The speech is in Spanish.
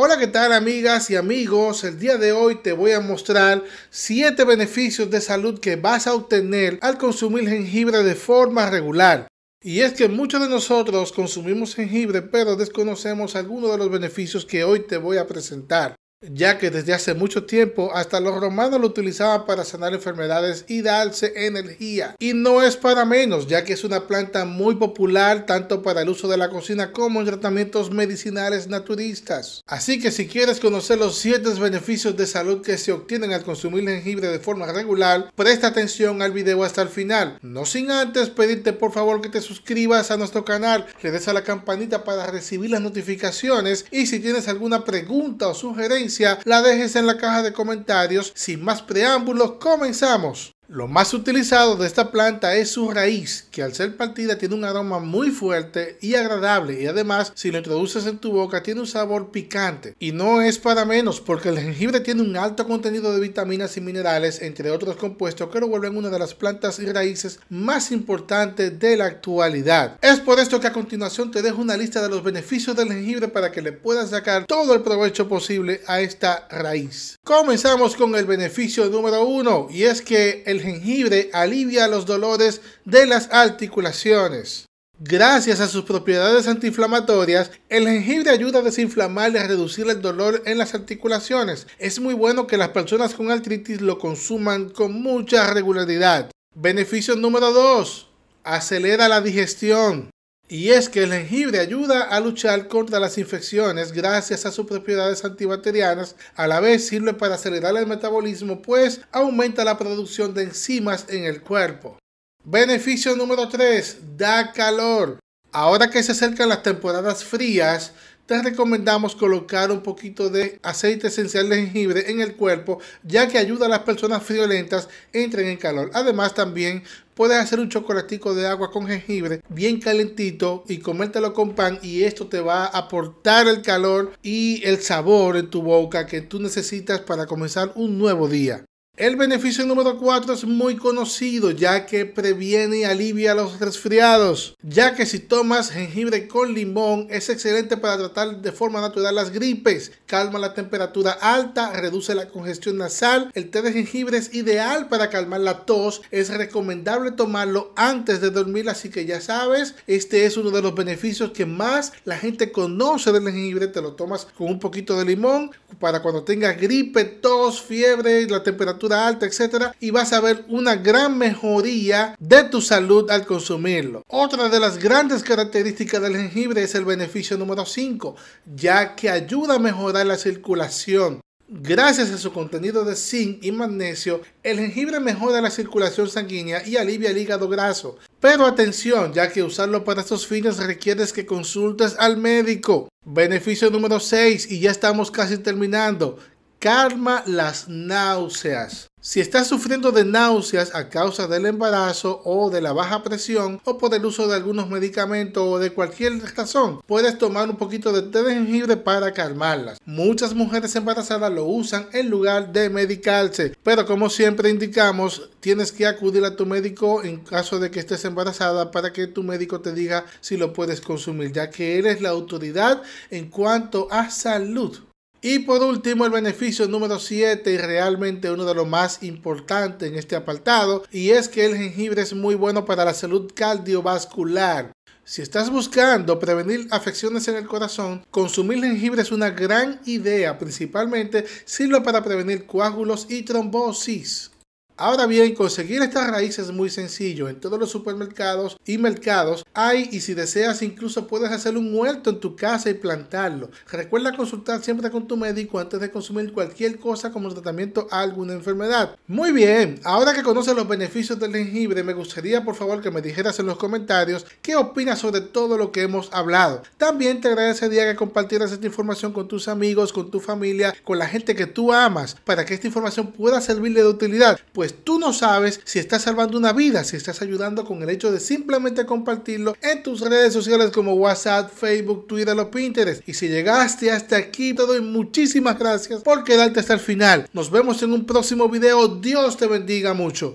Hola, ¿qué tal amigas y amigos? El día de hoy te voy a mostrar 7 beneficios de salud que vas a obtener al consumir jengibre de forma regular. Y es que muchos de nosotros consumimos jengibre pero desconocemos algunos de los beneficios que hoy te voy a presentar ya que desde hace mucho tiempo hasta los romanos lo utilizaban para sanar enfermedades y darse energía. Y no es para menos, ya que es una planta muy popular tanto para el uso de la cocina como en tratamientos medicinales naturistas. Así que si quieres conocer los 7 beneficios de salud que se obtienen al consumir jengibre de forma regular, presta atención al video hasta el final. No sin antes pedirte por favor que te suscribas a nuestro canal, le des a la campanita para recibir las notificaciones y si tienes alguna pregunta o sugerencia la dejes en la caja de comentarios. Sin más preámbulos, comenzamos. Lo más utilizado de esta planta es su raíz, que al ser partida tiene un aroma muy fuerte y agradable y además si lo introduces en tu boca tiene un sabor picante. Y no es para menos porque el jengibre tiene un alto contenido de vitaminas y minerales entre otros compuestos que lo vuelven una de las plantas y raíces más importantes de la actualidad. Es por esto que a continuación te dejo una lista de los beneficios del jengibre para que le puedas sacar todo el provecho posible a esta raíz. Comenzamos con el beneficio número uno y es que el jengibre alivia los dolores de las articulaciones. Gracias a sus propiedades antiinflamatorias, el jengibre ayuda a desinflamar y a reducir el dolor en las articulaciones. Es muy bueno que las personas con artritis lo consuman con mucha regularidad. Beneficio número 2. Acelera la digestión. Y es que el jengibre ayuda a luchar contra las infecciones gracias a sus propiedades antibacterianas, a la vez sirve para acelerar el metabolismo pues aumenta la producción de enzimas en el cuerpo. Beneficio número 3, da calor. Ahora que se acercan las temporadas frías, te recomendamos colocar un poquito de aceite esencial de jengibre en el cuerpo, ya que ayuda a las personas friolentas entren en calor. Además, también puedes hacer un chocolatico de agua con jengibre bien calentito y comértelo con pan y esto te va a aportar el calor y el sabor en tu boca que tú necesitas para comenzar un nuevo día. El beneficio número 4 es muy conocido ya que previene y alivia los resfriados, ya que si tomas jengibre con limón es excelente para tratar de forma natural las gripes, calma la temperatura alta, reduce la congestión nasal, el té de jengibre es ideal para calmar la tos, es recomendable tomarlo antes de dormir, así que ya sabes, este es uno de los beneficios que más la gente conoce del jengibre, te lo tomas con un poquito de limón para cuando tengas gripe, tos, fiebre, la temperatura alta, etcétera, y vas a ver una gran mejoría de tu salud al consumirlo. Otra de las grandes características del jengibre es el beneficio número 5, ya que ayuda a mejorar la circulación. Gracias a su contenido de zinc y magnesio, el jengibre mejora la circulación sanguínea y alivia el hígado graso. Pero atención, ya que usarlo para estos fines requiere que consultes al médico. Beneficio número 6 y ya estamos casi terminando calma las náuseas. Si estás sufriendo de náuseas a causa del embarazo o de la baja presión o por el uso de algunos medicamentos o de cualquier razón, puedes tomar un poquito de té de jengibre para calmarlas. Muchas mujeres embarazadas lo usan en lugar de medicarse, pero como siempre indicamos, tienes que acudir a tu médico en caso de que estés embarazada para que tu médico te diga si lo puedes consumir, ya que él es la autoridad en cuanto a salud. Y por último, el beneficio número 7 y realmente uno de los más importantes en este apartado, y es que el jengibre es muy bueno para la salud cardiovascular. Si estás buscando prevenir afecciones en el corazón, consumir jengibre es una gran idea, principalmente sirve para prevenir coágulos y trombosis. Ahora bien, conseguir estas raíces es muy sencillo. En todos los supermercados y mercados hay y si deseas incluso puedes hacer un huerto en tu casa y plantarlo. Recuerda consultar siempre con tu médico antes de consumir cualquier cosa como tratamiento a alguna enfermedad. Muy bien, ahora que conoces los beneficios del jengibre, me gustaría por favor que me dijeras en los comentarios qué opinas sobre todo lo que hemos hablado. También te agradecería que compartieras esta información con tus amigos, con tu familia, con la gente que tú amas, para que esta información pueda servirle de utilidad. Pues pues tú no sabes si estás salvando una vida, si estás ayudando con el hecho de simplemente compartirlo en tus redes sociales como WhatsApp, Facebook, Twitter o Pinterest. Y si llegaste hasta aquí, te doy muchísimas gracias por quedarte hasta el final. Nos vemos en un próximo video. Dios te bendiga mucho.